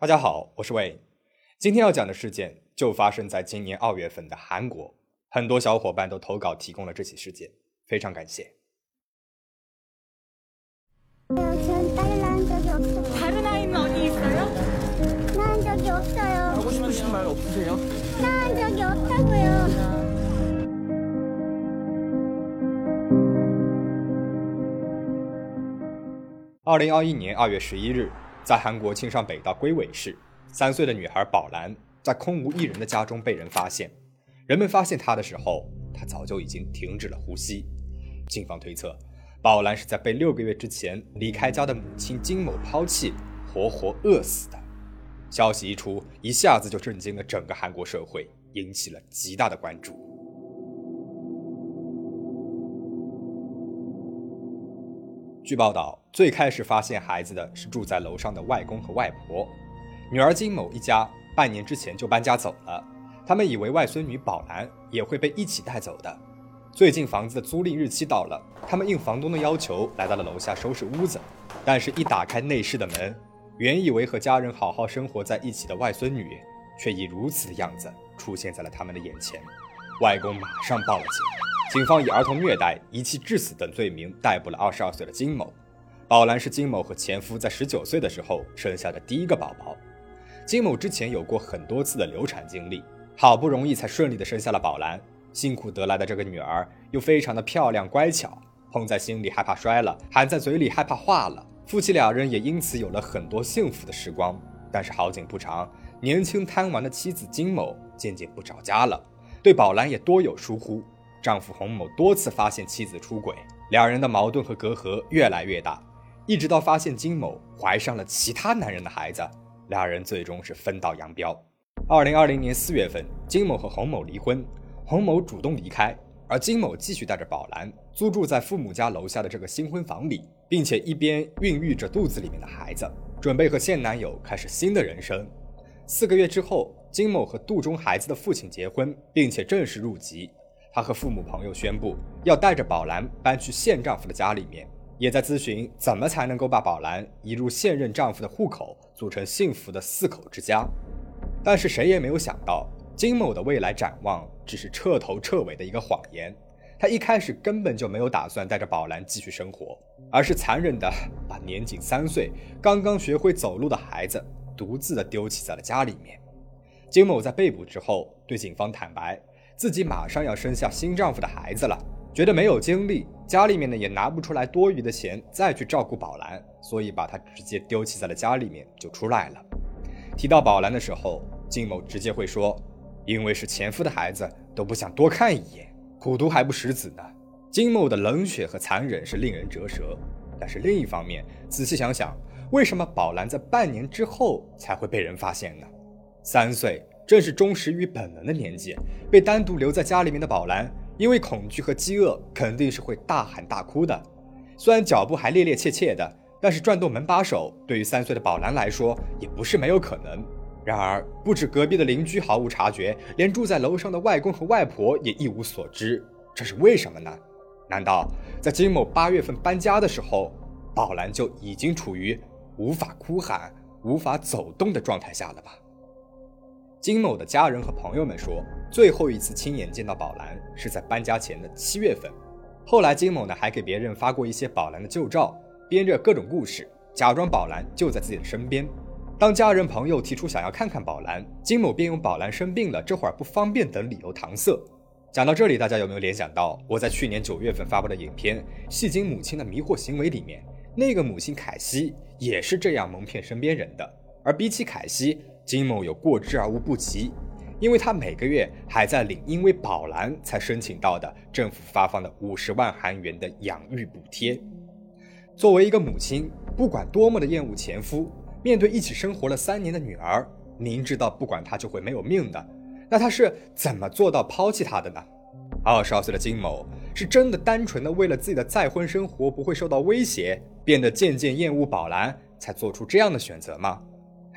大家好，我是魏。今天要讲的事件就发生在今年二月份的韩国，很多小伙伴都投稿提供了这起事件，非常感谢。二零二一年二月十一日，在韩国庆尚北道龟尾市，三岁的女孩宝兰在空无一人的家中被人发现。人们发现她的时候，她早就已经停止了呼吸。警方推测，宝兰是在被六个月之前离开家的母亲金某抛弃，活活饿死的。消息一出，一下子就震惊了整个韩国社会，引起了极大的关注。据报道，最开始发现孩子的是住在楼上的外公和外婆。女儿金某一家半年之前就搬家走了，他们以为外孙女宝兰也会被一起带走的。最近房子的租赁日期到了，他们应房东的要求来到了楼下收拾屋子。但是，一打开内室的门，原以为和家人好好生活在一起的外孙女，却以如此的样子出现在了他们的眼前。外公马上报了警，警方以儿童虐待、遗弃致死等罪名逮捕了二十二岁的金某。宝兰是金某和前夫在十九岁的时候生下的第一个宝宝。金某之前有过很多次的流产经历，好不容易才顺利的生下了宝兰。辛苦得来的这个女儿又非常的漂亮乖巧，捧在心里害怕摔了，含在嘴里害怕化了。夫妻两人也因此有了很多幸福的时光。但是好景不长，年轻贪玩的妻子金某渐渐不着家了，对宝兰也多有疏忽。丈夫洪某多次发现妻子出轨，两人的矛盾和隔阂越来越大，一直到发现金某怀上了其他男人的孩子，两人最终是分道扬镳。二零二零年四月份，金某和洪某离婚。洪某主动离开，而金某继续带着宝兰租住在父母家楼下的这个新婚房里，并且一边孕育着肚子里面的孩子，准备和现男友开始新的人生。四个月之后，金某和肚中孩子的父亲结婚，并且正式入籍。他和父母朋友宣布要带着宝兰搬去现丈夫的家里面，也在咨询怎么才能够把宝兰移入现任丈夫的户口，组成幸福的四口之家。但是谁也没有想到。金某的未来展望只是彻头彻尾的一个谎言。他一开始根本就没有打算带着宝兰继续生活，而是残忍的把年仅三岁、刚刚学会走路的孩子独自的丢弃在了家里面。金某在被捕之后对警方坦白，自己马上要生下新丈夫的孩子了，觉得没有精力，家里面呢也拿不出来多余的钱再去照顾宝兰，所以把她直接丢弃在了家里面就出来了。提到宝兰的时候，金某直接会说。因为是前夫的孩子，都不想多看一眼，苦读还不识子呢。金某的冷血和残忍是令人折舌。但是另一方面，仔细想想，为什么宝兰在半年之后才会被人发现呢？三岁正是忠实于本能的年纪，被单独留在家里面的宝兰，因为恐惧和饥饿，肯定是会大喊大哭的。虽然脚步还趔趔趄趄的，但是转动门把手，对于三岁的宝兰来说，也不是没有可能。然而，不止隔壁的邻居毫无察觉，连住在楼上的外公和外婆也一无所知。这是为什么呢？难道在金某八月份搬家的时候，宝兰就已经处于无法哭喊、无法走动的状态下了吧？金某的家人和朋友们说，最后一次亲眼见到宝兰是在搬家前的七月份。后来，金某呢还给别人发过一些宝兰的旧照，编着各种故事，假装宝兰就在自己的身边。当家人朋友提出想要看看宝兰，金某便用宝兰生病了，这会儿不方便等理由搪塞。讲到这里，大家有没有联想到我在去年九月份发布的影片《戏精母亲的迷惑行为》里面，那个母亲凯西也是这样蒙骗身边人的？而比起凯西，金某有过之而无不及，因为他每个月还在领因为宝兰才申请到的政府发放的五十万韩元的养育补贴。作为一个母亲，不管多么的厌恶前夫。面对一起生活了三年的女儿，明知道不管她就会没有命的，那她是怎么做到抛弃她的呢？二十二岁的金某是真的单纯的为了自己的再婚生活不会受到威胁，变得渐渐厌恶宝兰，才做出这样的选择吗？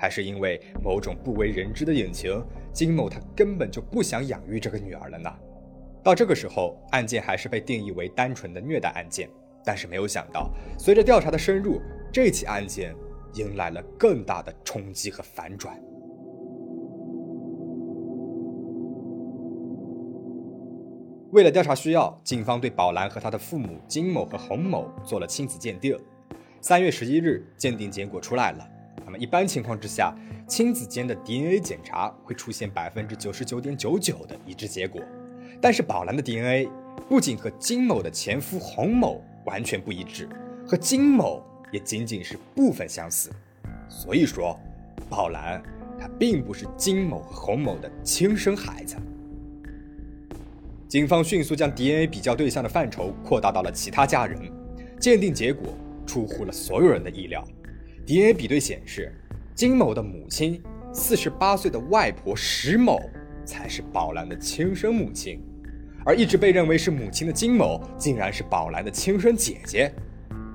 还是因为某种不为人知的隐情，金某他根本就不想养育这个女儿了呢？到这个时候，案件还是被定义为单纯的虐待案件，但是没有想到，随着调查的深入，这起案件。迎来了更大的冲击和反转。为了调查需要，警方对宝兰和她的父母金某和洪某做了亲子鉴定。三月十一日，鉴定结果出来了。一般情况之下，亲子间的 DNA 检查会出现百分之九十九点九九的一致结果。但是宝兰的 DNA 不仅和金某的前夫洪某完全不一致，和金某也仅仅是部分相似。所以说，宝兰她并不是金某和洪某的亲生孩子。警方迅速将 DNA 比较对象的范畴扩大到了其他家人，鉴定结果出乎了所有人的意料。DNA 比对显示，金某的母亲四十八岁的外婆石某才是宝兰的亲生母亲，而一直被认为是母亲的金某竟然是宝兰的亲生姐姐。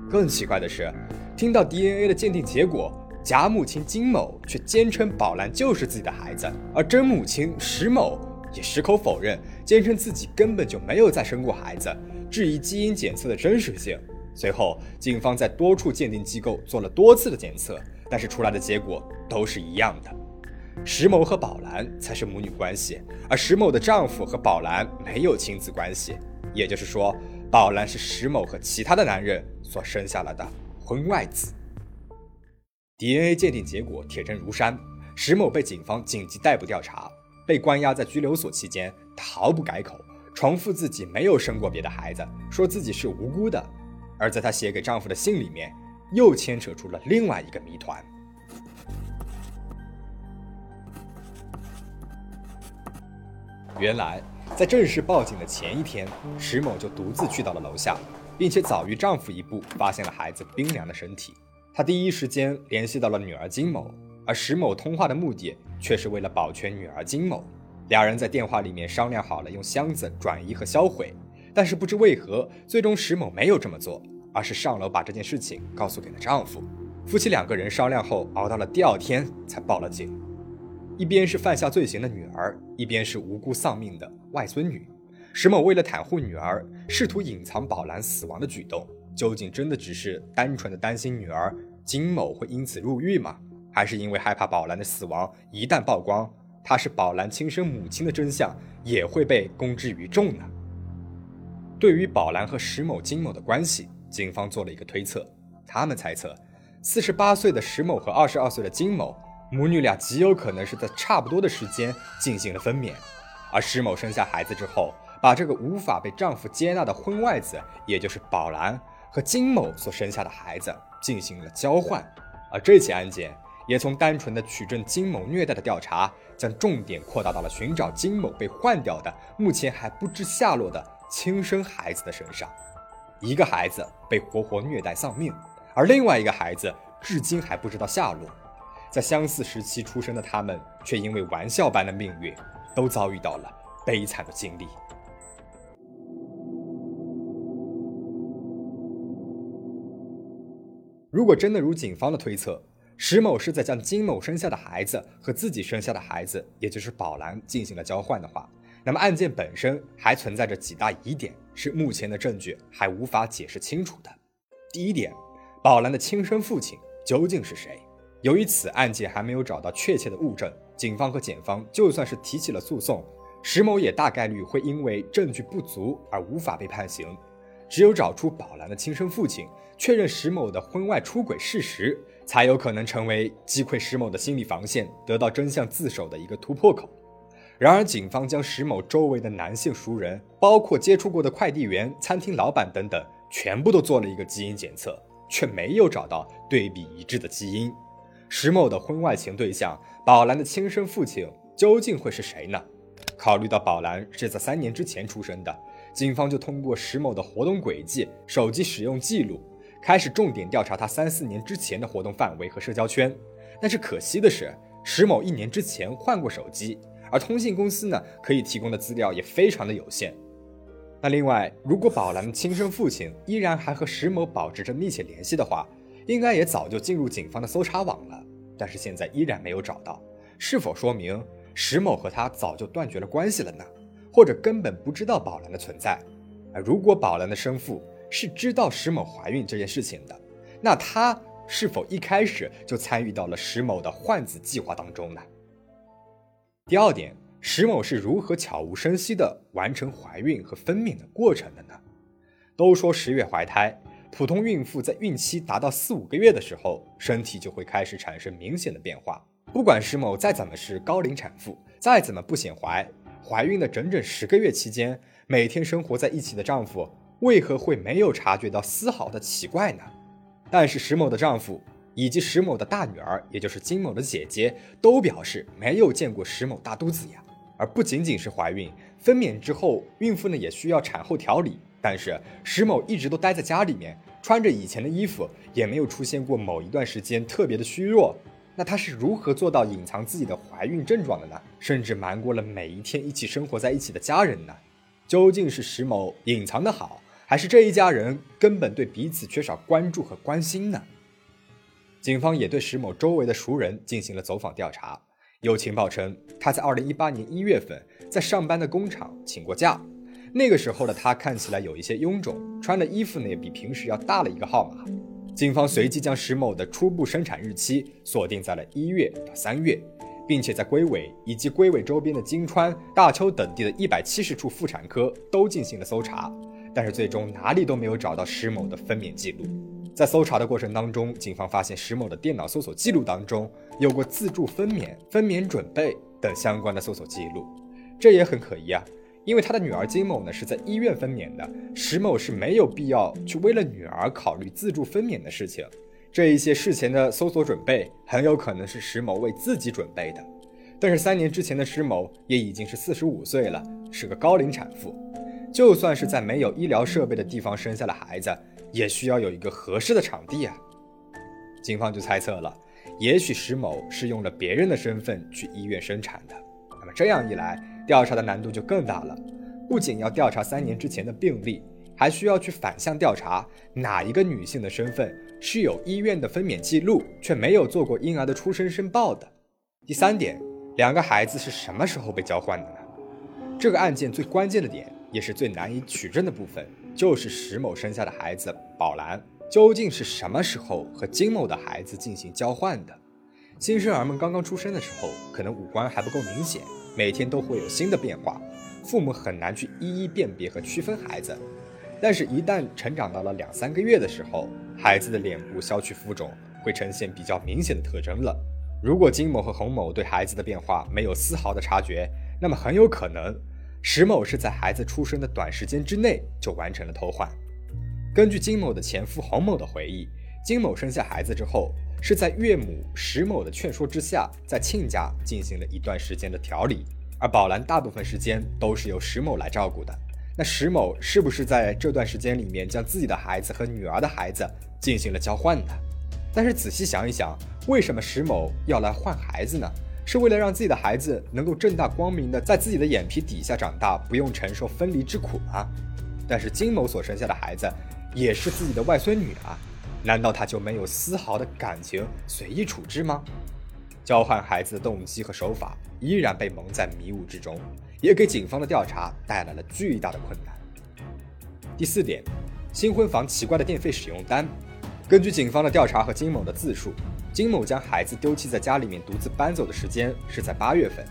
更奇怪的是，听到 DNA 的鉴定结果，假母亲金某却坚称宝兰就是自己的孩子，而真母亲石某。也矢口否认，坚称自己根本就没有再生过孩子，质疑基因检测的真实性。随后，警方在多处鉴定机构做了多次的检测，但是出来的结果都是一样的：石某和宝兰才是母女关系，而石某的丈夫和宝兰没有亲子关系。也就是说，宝兰是石某和其他的男人所生下来的婚外子。DNA 鉴定结果铁证如山，石某被警方紧急逮捕调查。被关押在拘留所期间，她毫不改口，重复自己没有生过别的孩子，说自己是无辜的。而在她写给丈夫的信里面，又牵扯出了另外一个谜团。原来，在正式报警的前一天，石某就独自去到了楼下，并且早于丈夫一步发现了孩子冰凉的身体。她第一时间联系到了女儿金某。而石某通话的目的却是为了保全女儿金某，俩人在电话里面商量好了用箱子转移和销毁，但是不知为何，最终石某没有这么做，而是上楼把这件事情告诉给了丈夫。夫妻两个人商量后，熬到了第二天才报了警。一边是犯下罪行的女儿，一边是无辜丧命的外孙女。石某为了袒护女儿，试图隐藏宝兰死亡的举动，究竟真的只是单纯的担心女儿金某会因此入狱吗？还是因为害怕宝兰的死亡一旦曝光，她是宝兰亲生母亲的真相也会被公之于众呢？对于宝兰和石某、金某的关系，警方做了一个推测。他们猜测，四十八岁的石某和二十二岁的金某母女俩极有可能是在差不多的时间进行了分娩，而石某生下孩子之后，把这个无法被丈夫接纳的婚外子，也就是宝兰和金某所生下的孩子进行了交换，而这起案件。也从单纯的取证金某虐待的调查，将重点扩大到了寻找金某被换掉的、目前还不知下落的亲生孩子的身上。一个孩子被活活虐待丧命，而另外一个孩子至今还不知道下落。在相似时期出生的他们，却因为玩笑般的命运，都遭遇到了悲惨的经历。如果真的如警方的推测，石某是在将金某生下的孩子和自己生下的孩子，也就是宝兰进行了交换的话，那么案件本身还存在着几大疑点，是目前的证据还无法解释清楚的。第一点，宝兰的亲生父亲究竟是谁？由于此案件还没有找到确切的物证，警方和检方就算是提起了诉讼，石某也大概率会因为证据不足而无法被判刑。只有找出宝兰的亲生父亲，确认石某的婚外出轨事实。才有可能成为击溃石某的心理防线，得到真相自首的一个突破口。然而，警方将石某周围的男性熟人，包括接触过的快递员、餐厅老板等等，全部都做了一个基因检测，却没有找到对比一致的基因。石某的婚外情对象宝兰的亲生父亲究竟会是谁呢？考虑到宝兰是在三年之前出生的，警方就通过石某的活动轨迹、手机使用记录。开始重点调查他三四年之前的活动范围和社交圈，但是可惜的是，石某一年之前换过手机，而通信公司呢可以提供的资料也非常的有限。那另外，如果宝兰的亲生父亲依然还和石某保持着密切联系的话，应该也早就进入警方的搜查网了，但是现在依然没有找到，是否说明石某和他早就断绝了关系了呢？或者根本不知道宝兰的存在？而如果宝兰的生父，是知道石某怀孕这件事情的，那他是否一开始就参与到了石某的换子计划当中呢？第二点，石某是如何悄无声息地完成怀孕和分娩的过程的呢？都说十月怀胎，普通孕妇在孕期达到四五个月的时候，身体就会开始产生明显的变化。不管石某再怎么是高龄产妇，再怎么不显怀，怀孕的整整十个月期间，每天生活在一起的丈夫。为何会没有察觉到丝毫的奇怪呢？但是石某的丈夫以及石某的大女儿，也就是金某的姐姐，都表示没有见过石某大肚子呀。而不仅仅是怀孕，分娩之后，孕妇呢也需要产后调理。但是石某一直都待在家里面，穿着以前的衣服，也没有出现过某一段时间特别的虚弱。那她是如何做到隐藏自己的怀孕症状的呢？甚至瞒过了每一天一起生活在一起的家人呢？究竟是石某隐藏的好？还是这一家人根本对彼此缺少关注和关心呢？警方也对石某周围的熟人进行了走访调查，有情报称他在二零一八年一月份在上班的工厂请过假，那个时候的他看起来有一些臃肿，穿的衣服呢也比平时要大了一个号码。警方随即将石某的初步生产日期锁定在了一月到三月，并且在龟尾以及龟尾周边的金川、大邱等地的一百七十处妇产科都进行了搜查。但是最终哪里都没有找到石某的分娩记录。在搜查的过程当中，警方发现石某的电脑搜索记录当中有过自助分娩、分娩准备等相关的搜索记录，这也很可疑啊。因为他的女儿金某呢是在医院分娩的，石某是没有必要去为了女儿考虑自助分娩的事情。这一些事前的搜索准备很有可能是石某为自己准备的。但是三年之前的石某也已经是四十五岁了，是个高龄产妇。就算是在没有医疗设备的地方生下了孩子，也需要有一个合适的场地啊。警方就猜测了，也许石某是用了别人的身份去医院生产的。那么这样一来，调查的难度就更大了。不仅要调查三年之前的病例，还需要去反向调查哪一个女性的身份是有医院的分娩记录，却没有做过婴儿的出生申报的。第三点，两个孩子是什么时候被交换的呢？这个案件最关键的点。也是最难以取证的部分，就是石某生下的孩子宝兰究竟是什么时候和金某的孩子进行交换的？新生儿们刚刚出生的时候，可能五官还不够明显，每天都会有新的变化，父母很难去一一辨别和区分孩子。但是，一旦成长到了两三个月的时候，孩子的脸部消去浮肿，会呈现比较明显的特征了。如果金某和洪某对孩子的变化没有丝毫的察觉，那么很有可能。石某是在孩子出生的短时间之内就完成了偷换。根据金某的前夫洪某的回忆，金某生下孩子之后，是在岳母石某的劝说之下，在亲家进行了一段时间的调理，而宝兰大部分时间都是由石某来照顾的。那石某是不是在这段时间里面将自己的孩子和女儿的孩子进行了交换呢？但是仔细想一想，为什么石某要来换孩子呢？是为了让自己的孩子能够正大光明的在自己的眼皮底下长大，不用承受分离之苦吗？但是金某所生下的孩子也是自己的外孙女啊，难道他就没有丝毫的感情随意处置吗？交换孩子的动机和手法依然被蒙在迷雾之中，也给警方的调查带来了巨大的困难。第四点，新婚房奇怪的电费使用单，根据警方的调查和金某的自述。金某将孩子丢弃在家里面独自搬走的时间是在八月份，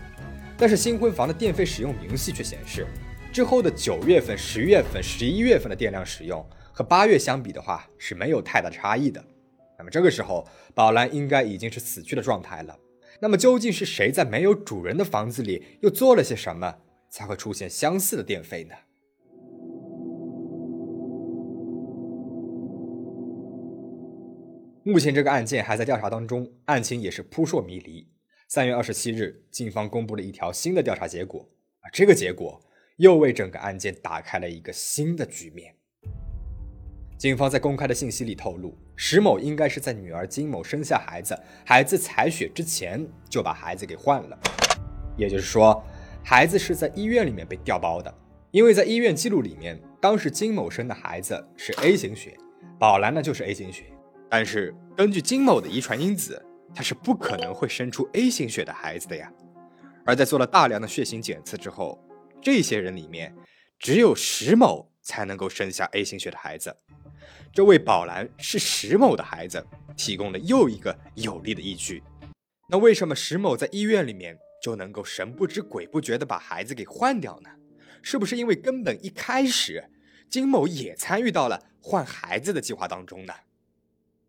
但是新婚房的电费使用明细却显示，之后的九月份、十月份、十一月份的电量使用和八月相比的话是没有太大差异的。那么这个时候，宝兰应该已经是死去的状态了。那么究竟是谁在没有主人的房子里又做了些什么，才会出现相似的电费呢？目前这个案件还在调查当中，案情也是扑朔迷离。三月二十七日，警方公布了一条新的调查结果，而这个结果又为整个案件打开了一个新的局面。警方在公开的信息里透露，石某应该是在女儿金某生下孩子、孩子采血之前就把孩子给换了，也就是说，孩子是在医院里面被调包的。因为在医院记录里面，当时金某生的孩子是 A 型血，宝兰呢就是 A 型血。但是根据金某的遗传因子，他是不可能会生出 A 型血的孩子的呀。而在做了大量的血型检测之后，这些人里面只有石某才能够生下 A 型血的孩子。这位宝兰是石某的孩子，提供了又一个有力的依据。那为什么石某在医院里面就能够神不知鬼不觉地把孩子给换掉呢？是不是因为根本一开始金某也参与到了换孩子的计划当中呢？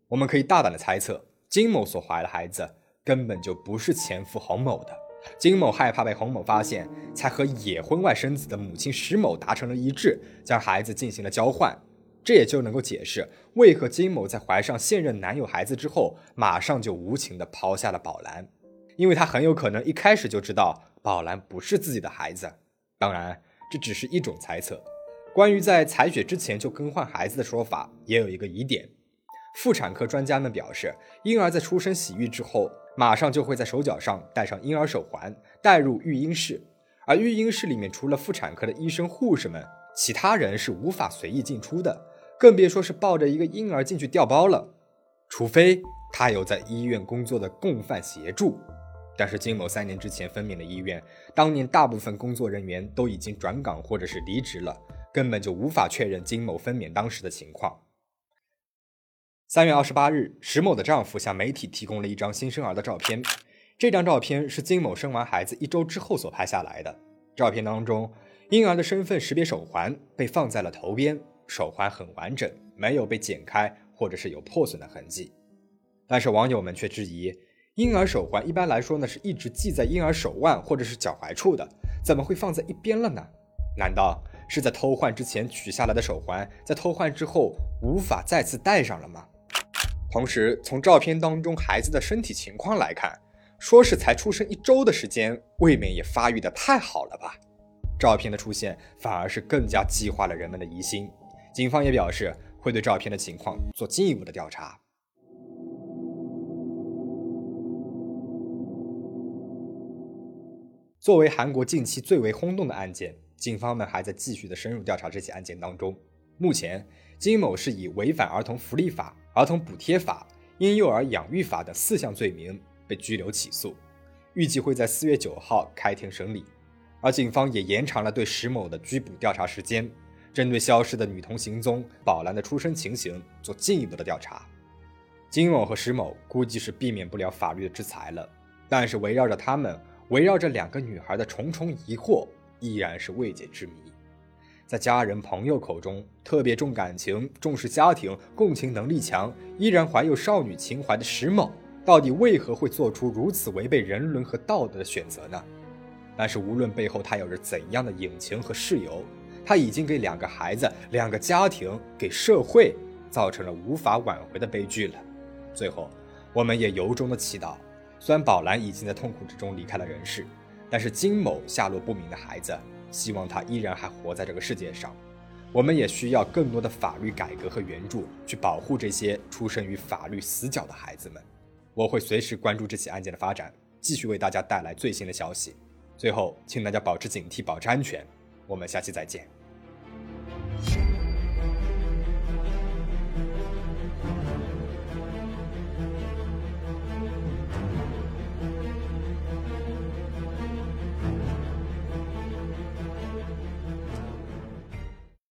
我们可以大胆的猜测，金某所怀的孩子根本就不是前夫洪某的。金某害怕被洪某发现，才和野婚外生子的母亲石某达成了一致，将孩子进行了交换。这也就能够解释为何金某在怀上现任男友孩子之后，马上就无情的抛下了宝兰，因为他很有可能一开始就知道宝兰不是自己的孩子。当然，这只是一种猜测。关于在采血之前就更换孩子的说法，也有一个疑点。妇产科专家们表示，婴儿在出生洗浴之后。马上就会在手脚上戴上婴儿手环，带入育婴室。而育婴室里面除了妇产科的医生、护士们，其他人是无法随意进出的，更别说是抱着一个婴儿进去调包了。除非他有在医院工作的共犯协助。但是金某三年之前分娩的医院，当年大部分工作人员都已经转岗或者是离职了，根本就无法确认金某分娩当时的情况。三月二十八日，石某的丈夫向媒体提供了一张新生儿的照片。这张照片是金某生完孩子一周之后所拍下来的。照片当中，婴儿的身份识别手环被放在了头边，手环很完整，没有被剪开或者是有破损的痕迹。但是网友们却质疑，婴儿手环一般来说呢是一直系在婴儿手腕或者是脚踝处的，怎么会放在一边了呢？难道是在偷换之前取下来的手环，在偷换之后无法再次戴上了吗？同时，从照片当中孩子的身体情况来看，说是才出生一周的时间，未免也发育的太好了吧？照片的出现反而是更加激化了人们的疑心。警方也表示会对照片的情况做进一步的调查。作为韩国近期最为轰动的案件，警方们还在继续的深入调查这起案件当中。目前，金某是以违反儿童福利法。儿童补贴法、婴幼儿养育法等四项罪名被拘留起诉，预计会在四月九号开庭审理。而警方也延长了对石某的拘捕调查时间，针对消失的女童行踪、宝兰的出生情形做进一步的调查。金某和石某估计是避免不了法律的制裁了，但是围绕着他们、围绕着两个女孩的重重疑惑，依然是未解之谜。在家人朋友口中，特别重感情、重视家庭、共情能力强，依然怀有少女情怀的石某，到底为何会做出如此违背人伦和道德的选择呢？但是无论背后他有着怎样的隐情和事由，他已经给两个孩子、两个家庭、给社会造成了无法挽回的悲剧了。最后，我们也由衷的祈祷，虽然宝兰已经在痛苦之中离开了人世，但是金某下落不明的孩子。希望他依然还活在这个世界上，我们也需要更多的法律改革和援助，去保护这些出生于法律死角的孩子们。我会随时关注这起案件的发展，继续为大家带来最新的消息。最后，请大家保持警惕，保持安全。我们下期再见。